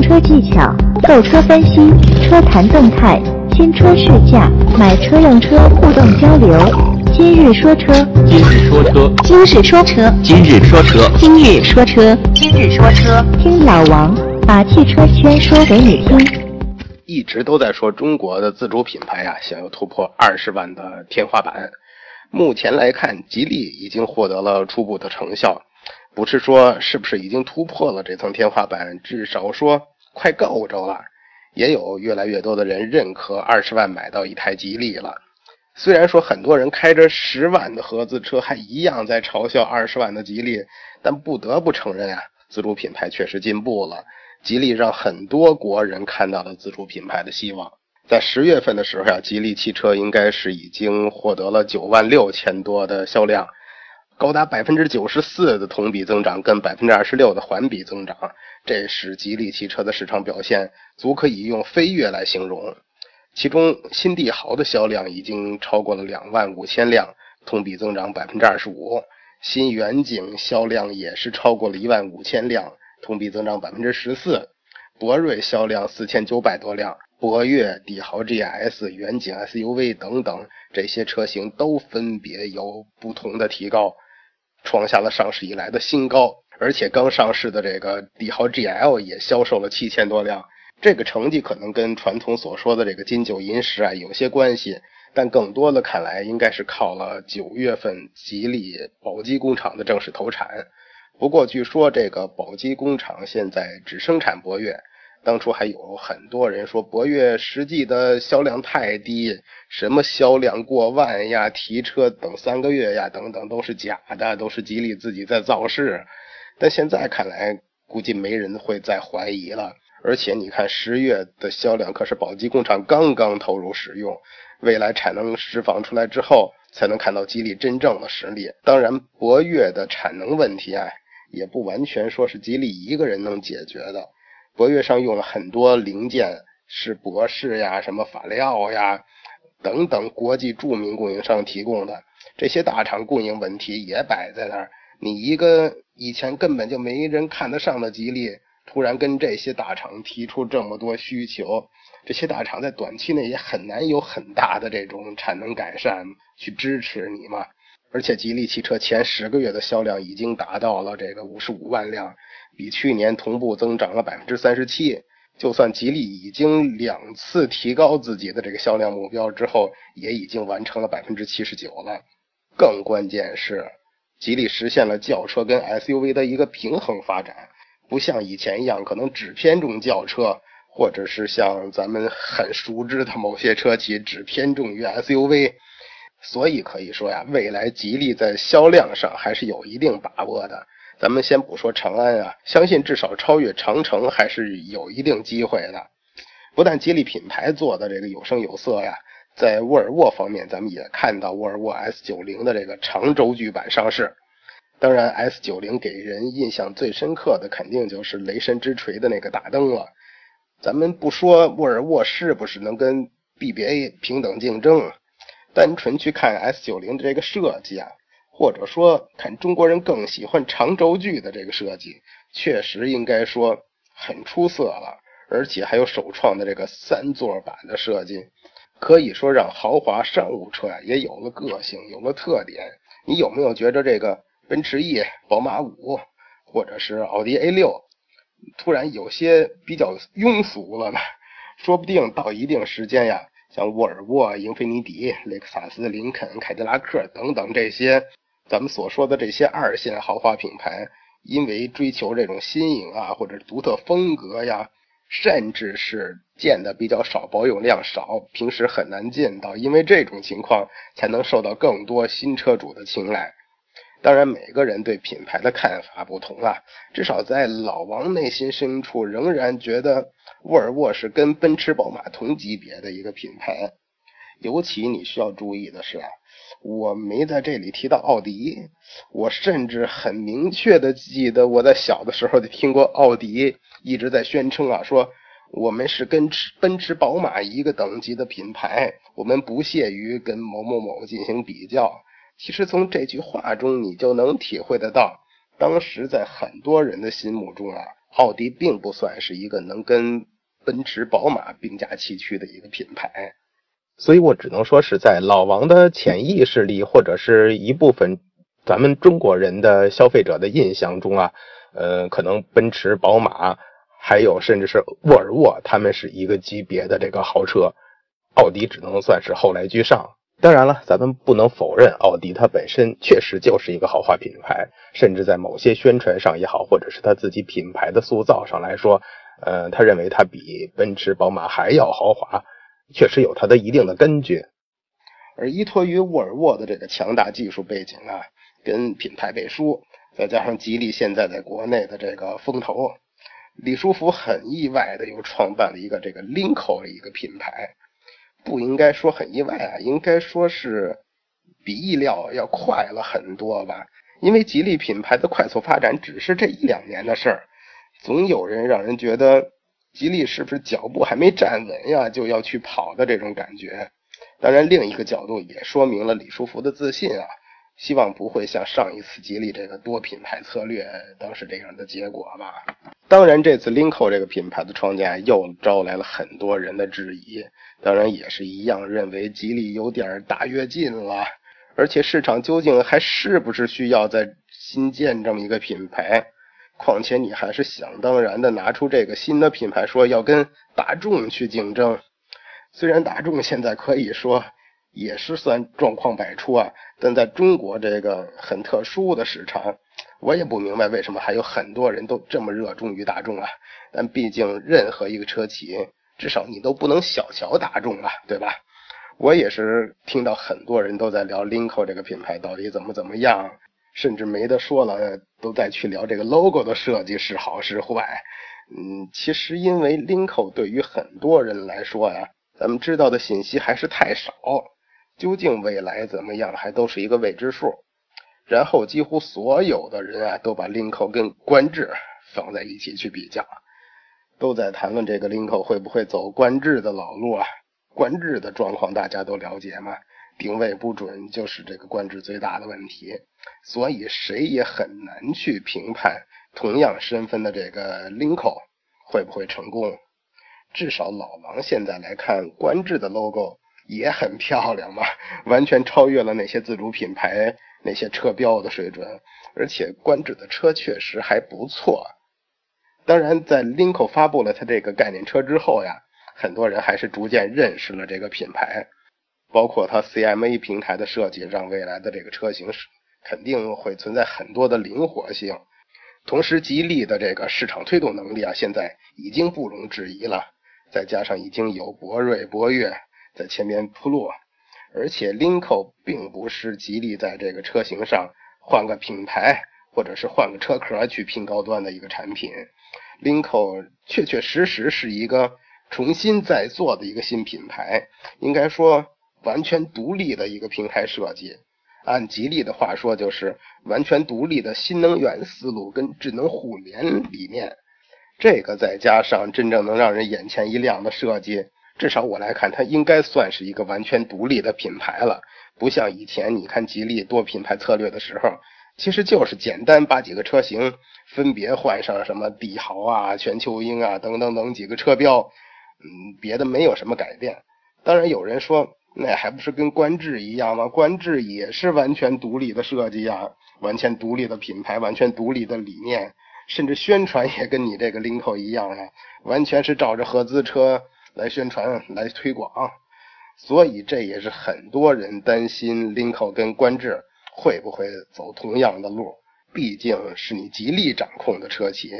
用车技巧、购车分析、车谈动态、新车试驾、买车用车互动交流。今日说车，今日说车，今日说车，今日说车，今日说车，今日说车。听老王把汽车圈说给你听。一直都在说中国的自主品牌啊，想要突破二十万的天花板。目前来看，吉利已经获得了初步的成效。不是说是不是已经突破了这层天花板，至少说快够着了。也有越来越多的人认可二十万买到一台吉利了。虽然说很多人开着十万的合资车，还一样在嘲笑二十万的吉利，但不得不承认啊，自主品牌确实进步了。吉利让很多国人看到了自主品牌的希望。在十月份的时候呀，吉利汽车应该是已经获得了九万六千多的销量。高达百分之九十四的同比增长，跟百分之二十六的环比增长，这是吉利汽车的市场表现，足可以用飞跃来形容。其中，新帝豪的销量已经超过了两万五千辆，同比增长百分之二十五；新远景销量也是超过了一万五千辆，同比增长百分之十四；博瑞销量四千九百多辆，博越、帝豪 GS、远景 SUV 等等这些车型都分别有不同的提高。创下了上市以来的新高，而且刚上市的这个帝豪 GL 也销售了七千多辆。这个成绩可能跟传统所说的这个金九银十啊有些关系，但更多的看来应该是靠了九月份吉利宝鸡工厂的正式投产。不过据说这个宝鸡工厂现在只生产博越。当初还有很多人说博越实际的销量太低，什么销量过万呀、提车等三个月呀等等都是假的，都是吉利自己在造势。但现在看来，估计没人会再怀疑了。而且你看十月的销量可是宝鸡工厂刚刚投入使用，未来产能释放出来之后，才能看到吉利真正的实力。当然，博越的产能问题啊，也不完全说是吉利一个人能解决的。博越上用了很多零件，是博士呀、什么法料呀等等国际著名供应商提供的。这些大厂供应问题也摆在那儿，你一个以前根本就没人看得上的吉利，突然跟这些大厂提出这么多需求，这些大厂在短期内也很难有很大的这种产能改善去支持你嘛。而且吉利汽车前十个月的销量已经达到了这个五十五万辆。比去年同步增长了百分之三十七。就算吉利已经两次提高自己的这个销量目标之后，也已经完成了百分之七十九了。更关键是，吉利实现了轿车跟 SUV 的一个平衡发展，不像以前一样可能只偏重轿车，或者是像咱们很熟知的某些车企只偏重于 SUV。所以可以说呀，未来吉利在销量上还是有一定把握的。咱们先不说长安啊，相信至少超越长城还是有一定机会的。不但吉利品牌做的这个有声有色呀，在沃尔沃方面，咱们也看到沃尔沃 S90 的这个长轴距版上市。当然，S90 给人印象最深刻的肯定就是雷神之锤的那个大灯了。咱们不说沃尔沃是不是能跟 BBA 平等竞争，单纯去看 S90 的这个设计啊。或者说，看中国人更喜欢长轴距的这个设计，确实应该说很出色了，而且还有首创的这个三座版的设计，可以说让豪华商务车呀也有了个性，有了特点。你有没有觉着这个奔驰 E、宝马五，或者是奥迪 A 六，突然有些比较庸俗了呢？说不定到一定时间呀，像沃尔沃、英菲尼迪、雷克萨斯、林肯、凯迪拉克等等这些。咱们所说的这些二线豪华品牌，因为追求这种新颖啊，或者独特风格呀，甚至是见的比较少，保有量少，平时很难见到，因为这种情况才能受到更多新车主的青睐。当然，每个人对品牌的看法不同啊，至少在老王内心深处，仍然觉得沃尔沃是跟奔驰、宝马同级别的一个品牌。尤其你需要注意的是啊。我没在这里提到奥迪，我甚至很明确的记得，我在小的时候就听过奥迪一直在宣称啊，说我们是跟奔驰、宝马一个等级的品牌，我们不屑于跟某某某进行比较。其实从这句话中，你就能体会得到，当时在很多人的心目中啊，奥迪并不算是一个能跟奔驰、宝马并驾齐驱的一个品牌，所以我只能说是在老王的潜意识里，或者是一部分咱们中国人的消费者的印象中啊，呃，可能奔驰、宝马，还有甚至是沃尔沃，他们是一个级别的这个豪车，奥迪只能算是后来居上。当然了，咱们不能否认，奥迪它本身确实就是一个豪华品牌，甚至在某些宣传上也好，或者是他自己品牌的塑造上来说，呃，他认为它比奔驰、宝马还要豪华，确实有它的一定的根据。而依托于沃尔沃的这个强大技术背景啊，跟品牌背书，再加上吉利现在在国内的这个风头，李书福很意外的又创办了一个这个 Linko 的一个品牌。不应该说很意外啊，应该说是比意料要快了很多吧。因为吉利品牌的快速发展只是这一两年的事儿，总有人让人觉得吉利是不是脚步还没站稳呀，就要去跑的这种感觉。当然，另一个角度也说明了李书福的自信啊，希望不会像上一次吉利这个多品牌策略当时这样的结果吧。当然，这次领克这个品牌的创建又招来了很多人的质疑。当然也是一样，认为吉利有点大跃进了，而且市场究竟还是不是需要再新建这么一个品牌？况且你还是想当然的拿出这个新的品牌，说要跟大众去竞争。虽然大众现在可以说也是算状况百出啊，但在中国这个很特殊的市场，我也不明白为什么还有很多人都这么热衷于大众啊。但毕竟任何一个车企。至少你都不能小瞧大众啊，对吧？我也是听到很多人都在聊 Linko 这个品牌到底怎么怎么样，甚至没得说了，都在去聊这个 logo 的设计是好是坏。嗯，其实因为 Linko 对于很多人来说呀，咱们知道的信息还是太少，究竟未来怎么样还都是一个未知数。然后几乎所有的人啊，都把 Linko 跟观致放在一起去比较。都在谈论这个林口会不会走观致的老路啊？观致的状况大家都了解嘛，定位不准就是这个观致最大的问题，所以谁也很难去评判同样身份的这个林口会不会成功。至少老王现在来看，观致的 logo 也很漂亮嘛，完全超越了那些自主品牌那些车标的水准，而且观致的车确实还不错。当然，在 Linko 发布了它这个概念车之后呀，很多人还是逐渐认识了这个品牌，包括它 CMA 平台的设计，让未来的这个车型是肯定会存在很多的灵活性。同时，吉利的这个市场推动能力啊，现在已经不容置疑了。再加上已经有博瑞、博越在前面铺路，而且 Linko 并不是吉利在这个车型上换个品牌或者是换个车壳去拼高端的一个产品。Linko 确确实实是一个重新再做的一个新品牌，应该说完全独立的一个平台设计。按吉利的话说，就是完全独立的新能源思路跟智能互联理念。这个再加上真正能让人眼前一亮的设计，至少我来看，它应该算是一个完全独立的品牌了。不像以前你看吉利多品牌策略的时候。其实就是简单把几个车型分别换上什么帝豪啊、全球鹰啊等等等几个车标，嗯，别的没有什么改变。当然有人说，那还不是跟观致一样吗？观致也是完全独立的设计呀，完全独立的品牌，完全独立的理念，甚至宣传也跟你这个领口一样啊，完全是照着合资车来宣传来推广。所以这也是很多人担心领口跟观致。会不会走同样的路？毕竟是你吉利掌控的车企，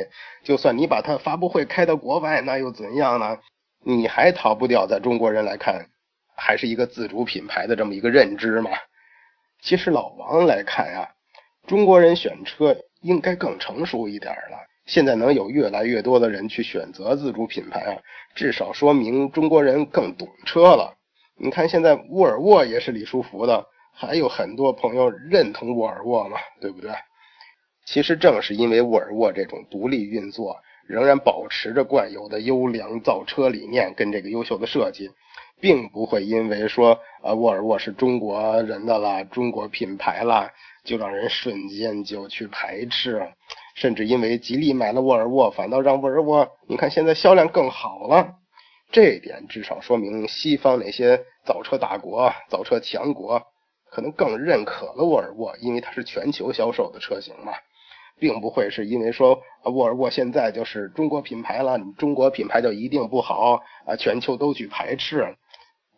就算你把它发布会开到国外，那又怎样呢？你还逃不掉，在中国人来看，还是一个自主品牌的这么一个认知嘛。其实老王来看呀，中国人选车应该更成熟一点了。现在能有越来越多的人去选择自主品牌啊，至少说明中国人更懂车了。你看现在沃尔沃也是李书福的。还有很多朋友认同沃尔沃嘛，对不对？其实正是因为沃尔沃这种独立运作，仍然保持着惯有的优良造车理念跟这个优秀的设计，并不会因为说呃沃尔沃是中国人的啦，中国品牌啦，就让人瞬间就去排斥。甚至因为吉利买了沃尔沃，反倒让沃尔沃你看现在销量更好了。这点至少说明西方那些造车大国、造车强国可能更认可了沃尔沃，因为它是全球销售的车型嘛，并不会是因为说沃尔沃现在就是中国品牌了，你中国品牌就一定不好啊，全球都去排斥，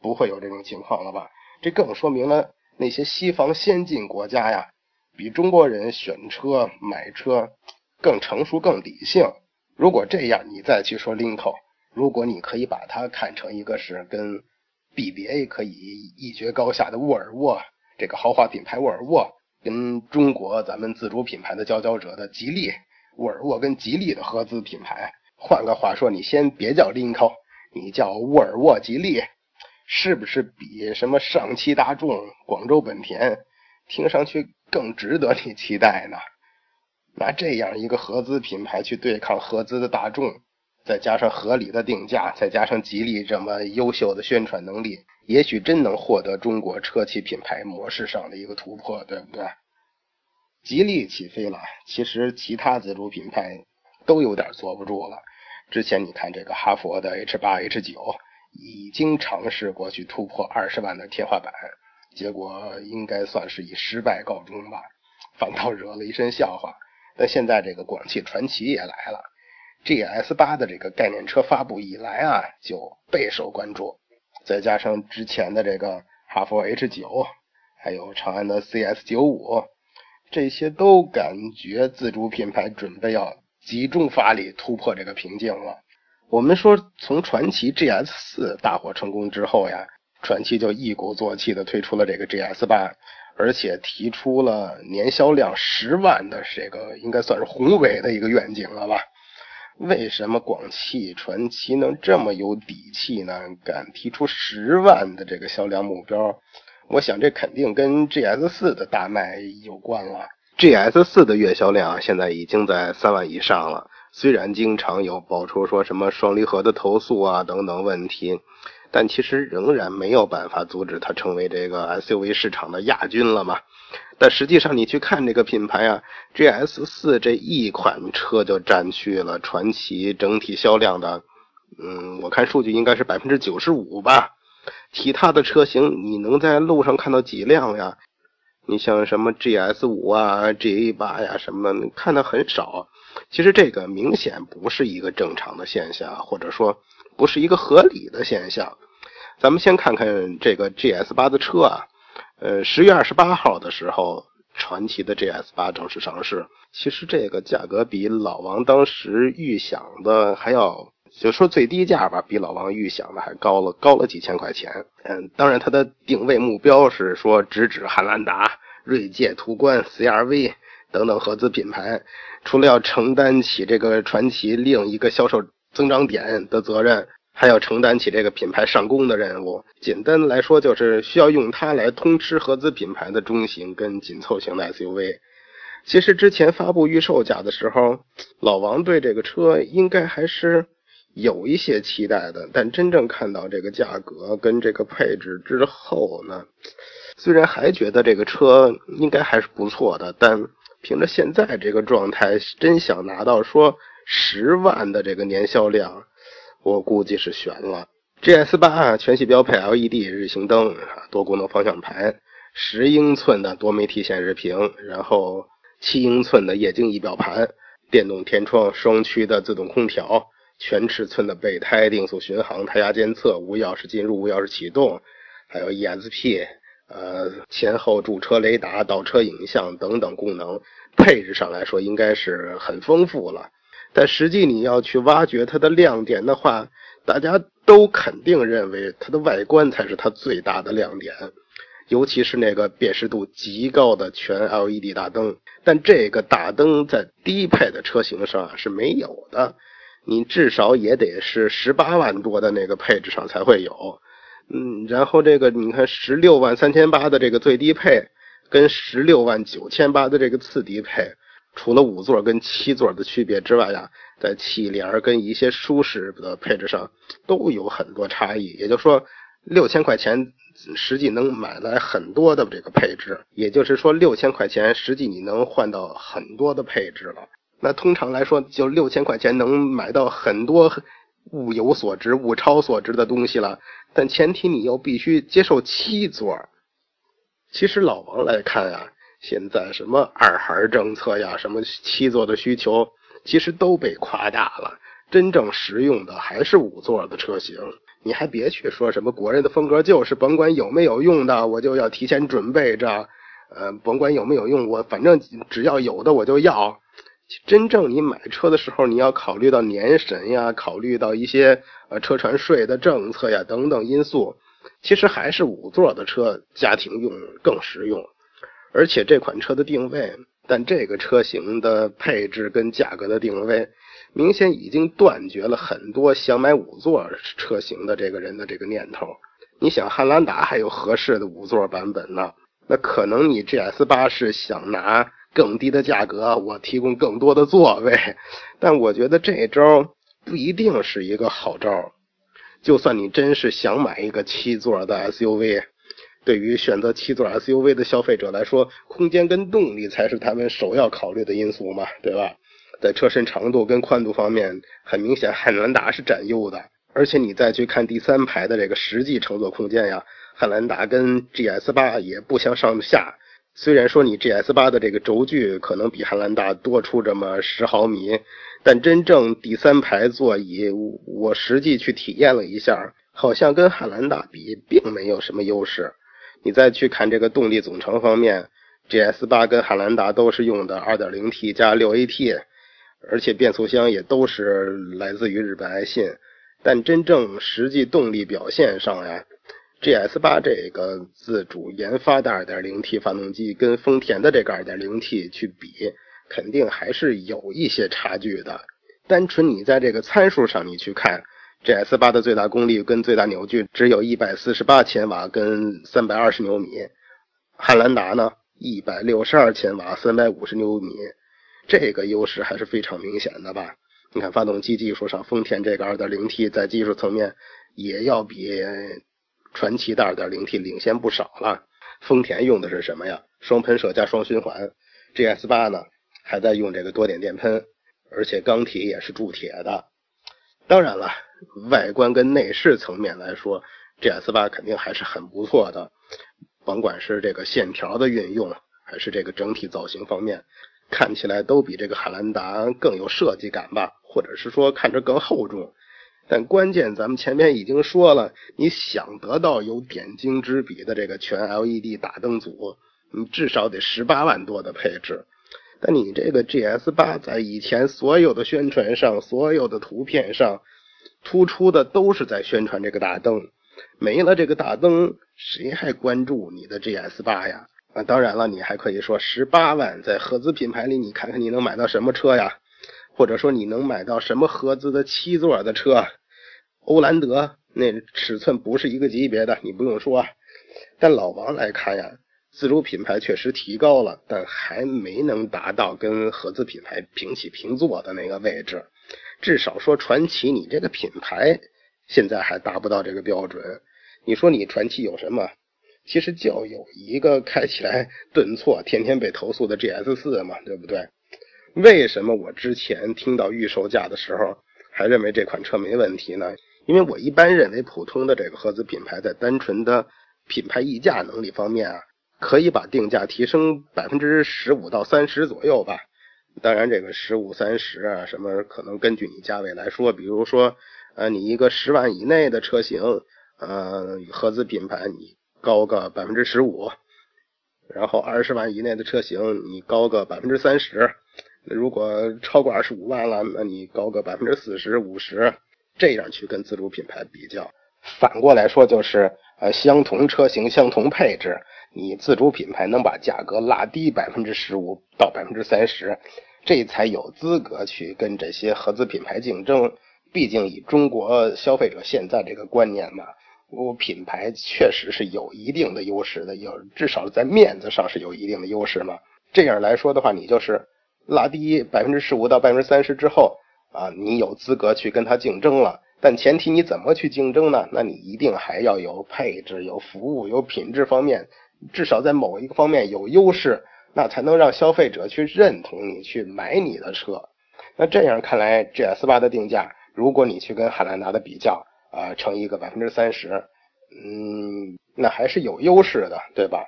不会有这种情况了吧？这更说明了那些西方先进国家呀，比中国人选车买车更成熟、更理性。如果这样，你再去说 Lincoln，。如果你可以把它看成一个是跟 BBA 可以一决高下的沃尔沃，这个豪华品牌沃尔沃，跟中国咱们自主品牌的佼佼者的吉利，沃尔沃跟吉利的合资品牌。换个话说，你先别叫 Lino，你叫沃尔沃吉利，是不是比什么上汽大众、广州本田，听上去更值得你期待呢？拿这样一个合资品牌去对抗合资的大众。再加上合理的定价，再加上吉利这么优秀的宣传能力，也许真能获得中国车企品牌模式上的一个突破，对不对？吉利起飞了，其实其他自主品牌都有点坐不住了。之前你看这个哈佛的 H 八、H 九已经尝试过去突破二十万的天花板，结果应该算是以失败告终吧，反倒惹了一身笑话。但现在这个广汽传祺也来了。GS 八的这个概念车发布以来啊，就备受关注。再加上之前的这个哈弗 H 九，还有长安的 CS 九五，这些都感觉自主品牌准备要集中发力突破这个瓶颈了。我们说，从传祺 GS 四大获成功之后呀，传祺就一鼓作气的推出了这个 GS 八，而且提出了年销量十万的这个应该算是宏伟的一个愿景了吧。为什么广汽传祺能这么有底气呢？敢提出十万的这个销量目标？我想这肯定跟 GS 四的大卖有关了。GS 四的月销量现在已经在三万以上了，虽然经常有爆出说什么双离合的投诉啊等等问题，但其实仍然没有办法阻止它成为这个 SUV 市场的亚军了嘛。但实际上，你去看这个品牌啊，GS 四这一款车就占据了传祺整体销量的，嗯，我看数据应该是百分之九十五吧。其他的车型你能在路上看到几辆呀？你像什么 GS 五啊、GA 八呀什么，看的很少。其实这个明显不是一个正常的现象，或者说不是一个合理的现象。咱们先看看这个 GS 八的车啊。呃，十月二十八号的时候，传祺的 GS 八正式上市。其实这个价格比老王当时预想的还要，就说最低价吧，比老王预想的还高了，高了几千块钱。嗯，当然它的定位目标是说直指汉兰达、锐界、途观、CRV 等等合资品牌。除了要承担起这个传奇另一个销售增长点的责任。还要承担起这个品牌上攻的任务。简单来说，就是需要用它来通吃合资品牌的中型跟紧凑型的 SUV。其实之前发布预售价的时候，老王对这个车应该还是有一些期待的。但真正看到这个价格跟这个配置之后呢，虽然还觉得这个车应该还是不错的，但凭着现在这个状态，真想拿到说十万的这个年销量。我估计是悬了。GS 八全系标配 LED 日行灯，多功能方向盘，十英寸的多媒体显示屏，然后七英寸的液晶仪表盘，电动天窗，双区的自动空调，全尺寸的备胎，定速巡航，胎压监测，无钥匙进入，无钥匙启动，还有 ESP，呃，前后驻车雷达、倒车影像等等功能，配置上来说应该是很丰富了。但实际你要去挖掘它的亮点的话，大家都肯定认为它的外观才是它最大的亮点，尤其是那个辨识度极高的全 LED 大灯。但这个大灯在低配的车型上是没有的，你至少也得是十八万多的那个配置上才会有。嗯，然后这个你看十六万三千八的这个最低配，跟十六万九千八的这个次低配。除了五座跟七座的区别之外呀，在气帘跟一些舒适的配置上都有很多差异。也就是说，六千块钱实际能买来很多的这个配置，也就是说六千块钱实际你能换到很多的配置了。那通常来说，就六千块钱能买到很多物有所值、物超所值的东西了。但前提你又必须接受七座。其实老王来看啊，现在什么二孩政策呀，什么七座的需求，其实都被夸大了。真正实用的还是五座的车型。你还别去说什么国人的风格就是甭管有没有用的，我就要提前准备着。呃，甭管有没有用，我反正只要有的我就要。真正你买车的时候，你要考虑到年审呀，考虑到一些呃车船税的政策呀等等因素，其实还是五座的车家庭用更实用。而且这款车的定位，但这个车型的配置跟价格的定位，明显已经断绝了很多想买五座车型的这个人的这个念头。你想汉兰达还有合适的五座版本呢？那可能你 GS 八是想拿更低的价格，我提供更多的座位，但我觉得这招不一定是一个好招。就算你真是想买一个七座的 SUV，对于选择七座 SUV 的消费者来说，空间跟动力才是他们首要考虑的因素嘛，对吧？在车身长度跟宽度方面，很明显汉兰达是占优的，而且你再去看第三排的这个实际乘坐空间呀。汉兰达跟 GS 八也不相上下，虽然说你 GS 八的这个轴距可能比汉兰达多出这么十毫米，但真正第三排座椅，我实际去体验了一下，好像跟汉兰达比并没有什么优势。你再去看这个动力总成方面，GS 八跟汉兰达都是用的 2.0T 加 6AT，而且变速箱也都是来自于日本爱信，但真正实际动力表现上呀。GS 八这个自主研发的 2.0T 发动机跟丰田的这个 2.0T 去比，肯定还是有一些差距的。单纯你在这个参数上你去看，GS 八的最大功率跟最大扭矩只有一百四十八千瓦跟三百二十牛米，汉兰达呢一百六十二千瓦三百五十牛米，这个优势还是非常明显的吧？你看发动机技术上，丰田这个 2.0T 在技术层面也要比。传祺的 2.0T 领先不少了。丰田用的是什么呀？双喷射加双循环。GS 八呢，还在用这个多点电喷，而且缸体也是铸铁的。当然了，外观跟内饰层面来说，GS 八肯定还是很不错的。甭管是这个线条的运用，还是这个整体造型方面，看起来都比这个汉兰达更有设计感吧，或者是说看着更厚重。但关键，咱们前面已经说了，你想得到有点睛之笔的这个全 LED 大灯组，你至少得十八万多的配置。但你这个 GS 八在以前所有的宣传上、所有的图片上，突出的都是在宣传这个大灯，没了这个大灯，谁还关注你的 GS 八呀？啊，当然了，你还可以说十八万在合资品牌里，你看看你能买到什么车呀？或者说你能买到什么合资的七座的车？欧蓝德那尺寸不是一个级别的，你不用说。但老王来看呀，自主品牌确实提高了，但还没能达到跟合资品牌平起平坐的那个位置。至少说传奇，你这个品牌现在还达不到这个标准。你说你传奇有什么？其实就有一个开起来顿挫、天天被投诉的 GS 四嘛，对不对？为什么我之前听到预售价的时候还认为这款车没问题呢？因为我一般认为，普通的这个合资品牌在单纯的品牌溢价能力方面啊，可以把定价提升百分之十五到三十左右吧。当然，这个十五、三十啊，什么可能根据你价位来说。比如说，呃，你一个十万以内的车型，呃，合资品牌你高个百分之十五，然后二十万以内的车型你高个百分之三十，如果超过二十五万了，那你高个百分之四十五十。这样去跟自主品牌比较，反过来说就是，呃，相同车型、相同配置，你自主品牌能把价格拉低百分之十五到百分之三十，这才有资格去跟这些合资品牌竞争。毕竟以中国消费者现在这个观念嘛，我品牌确实是有一定的优势的，有至少在面子上是有一定的优势嘛。这样来说的话，你就是拉低百分之十五到百分之三十之后。啊，你有资格去跟他竞争了，但前提你怎么去竞争呢？那你一定还要有配置、有服务、有品质方面，至少在某一个方面有优势，那才能让消费者去认同你，去买你的车。那这样看来，GS 八的定价，如果你去跟汉兰达的比较，啊，乘一个百分之三十，嗯，那还是有优势的，对吧？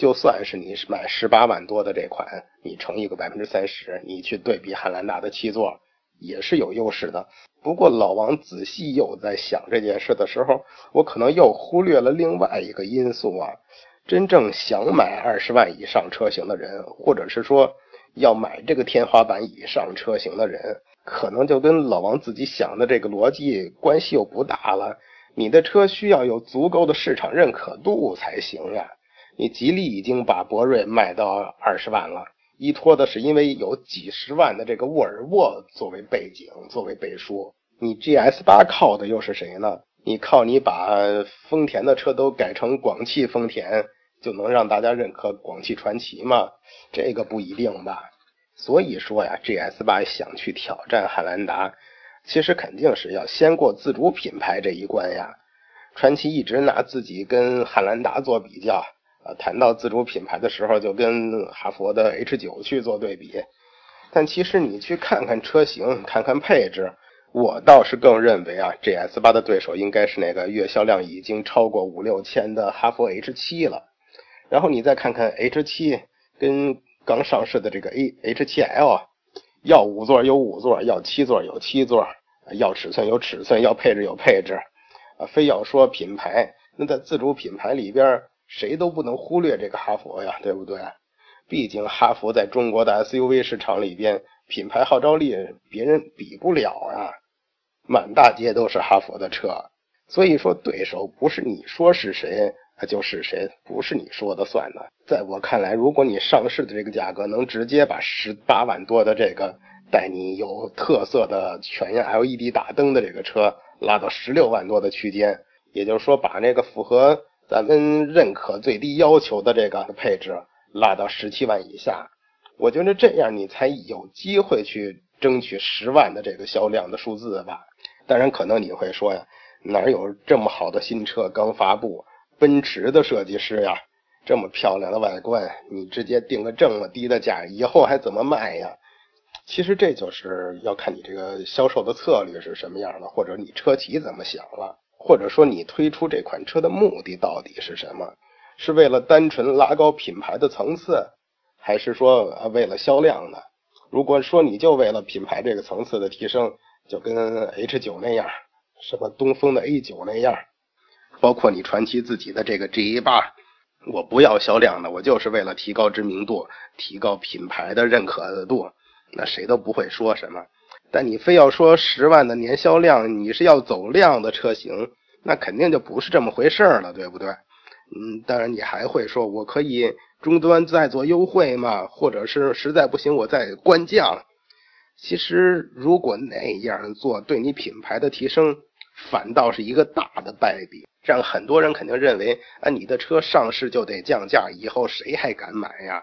就算是你买十八万多的这款，你乘一个百分之三十，你去对比汉兰达的七座，也是有优势的。不过老王仔细又在想这件事的时候，我可能又忽略了另外一个因素啊。真正想买二十万以上车型的人，或者是说要买这个天花板以上车型的人，可能就跟老王自己想的这个逻辑关系又不大了。你的车需要有足够的市场认可度才行呀。你吉利已经把博瑞卖到二十万了，依托的是因为有几十万的这个沃尔沃作为背景、作为背书。你 GS 八靠的又是谁呢？你靠你把丰田的车都改成广汽丰田，就能让大家认可广汽传祺吗？这个不一定吧。所以说呀，GS 八想去挑战汉兰达，其实肯定是要先过自主品牌这一关呀。传祺一直拿自己跟汉兰达做比较。谈到自主品牌的时候，就跟哈佛的 H 九去做对比。但其实你去看看车型，看看配置，我倒是更认为啊，GS 八的对手应该是那个月销量已经超过五六千的哈佛 H 七了。然后你再看看 H 七跟刚上市的这个 A H 七 L，要五座有五座，要七座有七座，要尺寸有尺寸，要配置有配置。啊，非要说品牌，那在自主品牌里边。谁都不能忽略这个哈佛呀，对不对？毕竟哈佛在中国的 SUV 市场里边，品牌号召力别人比不了啊，满大街都是哈佛的车。所以说，对手不是你说是谁，他就是谁，不是你说的算的。在我看来，如果你上市的这个价格能直接把十八万多的这个带你有特色的全 LED 大灯的这个车拉到十六万多的区间，也就是说，把那个符合。咱们认可最低要求的这个配置拉到十七万以下，我觉得这样你才有机会去争取十万的这个销量的数字吧。当然，可能你会说呀，哪有这么好的新车刚发布？奔驰的设计师呀，这么漂亮的外观，你直接定个这么低的价，以后还怎么卖呀？其实这就是要看你这个销售的策略是什么样的，或者你车企怎么想了。或者说，你推出这款车的目的到底是什么？是为了单纯拉高品牌的层次，还是说为了销量呢？如果说你就为了品牌这个层次的提升，就跟 H 九那样，什么东风的 A 九那样，包括你传奇自己的这个 G 八，我不要销量的，我就是为了提高知名度，提高品牌的认可度，那谁都不会说什么。但你非要说十万的年销量，你是要走量的车型，那肯定就不是这么回事了，对不对？嗯，当然你还会说，我可以终端再做优惠嘛，或者是实在不行我再官降。其实如果那样做，对你品牌的提升反倒是一个大的败笔，让很多人肯定认为，啊，你的车上市就得降价，以后谁还敢买呀？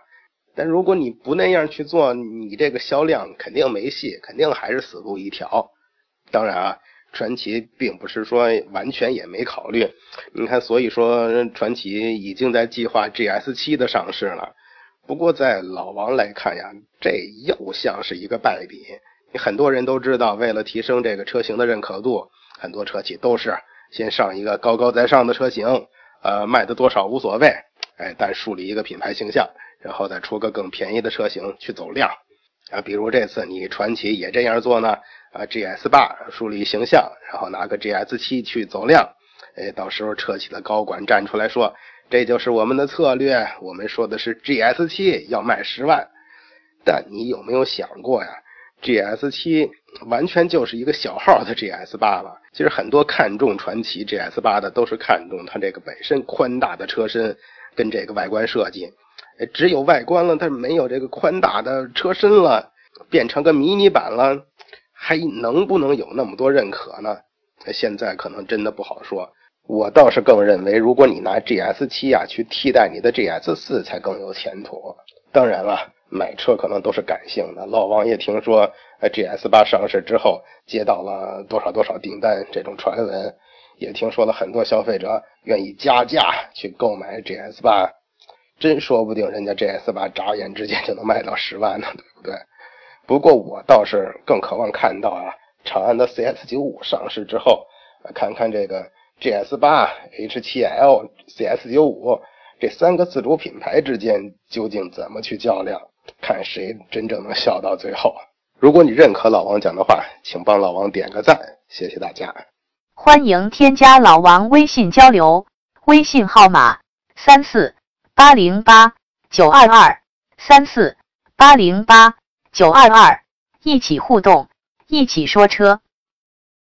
但如果你不那样去做，你这个销量肯定没戏，肯定还是死路一条。当然啊，传祺并不是说完全也没考虑。你看，所以说传祺已经在计划 GS 七的上市了。不过在老王来看呀，这又像是一个败笔。很多人都知道，为了提升这个车型的认可度，很多车企都是先上一个高高在上的车型，呃，卖的多少无所谓，哎，但树立一个品牌形象。然后再出个更便宜的车型去走量，啊，比如这次你传祺也这样做呢，啊，GS 八树立形象，然后拿个 GS 七去走量，哎，到时候车企的高管站出来说，这就是我们的策略，我们说的是 GS 七要卖十万，但你有没有想过呀？GS 七完全就是一个小号的 GS 八了。其实很多看中传祺 GS 八的，都是看中它这个本身宽大的车身跟这个外观设计。只有外观了，它没有这个宽大的车身了，变成个迷你版了，还能不能有那么多认可呢？现在可能真的不好说。我倒是更认为，如果你拿 GS 七啊去替代你的 GS 四，才更有前途。当然了，买车可能都是感性的。老王也听说，GS 八上市之后接到了多少多少订单这种传闻，也听说了很多消费者愿意加价去购买 GS 八。真说不定人家 GS 八眨眼之间就能卖到十万呢，对不对？不过我倒是更渴望看到啊，长安的 CS 九五上市之后，看看这个 GS 八、H7L、CS 九五这三个自主品牌之间究竟怎么去较量，看谁真正能笑到最后。如果你认可老王讲的话，请帮老王点个赞，谢谢大家。欢迎添加老王微信交流，微信号码三四八零八九二二三四八零八九二二，一起互动，一起说车。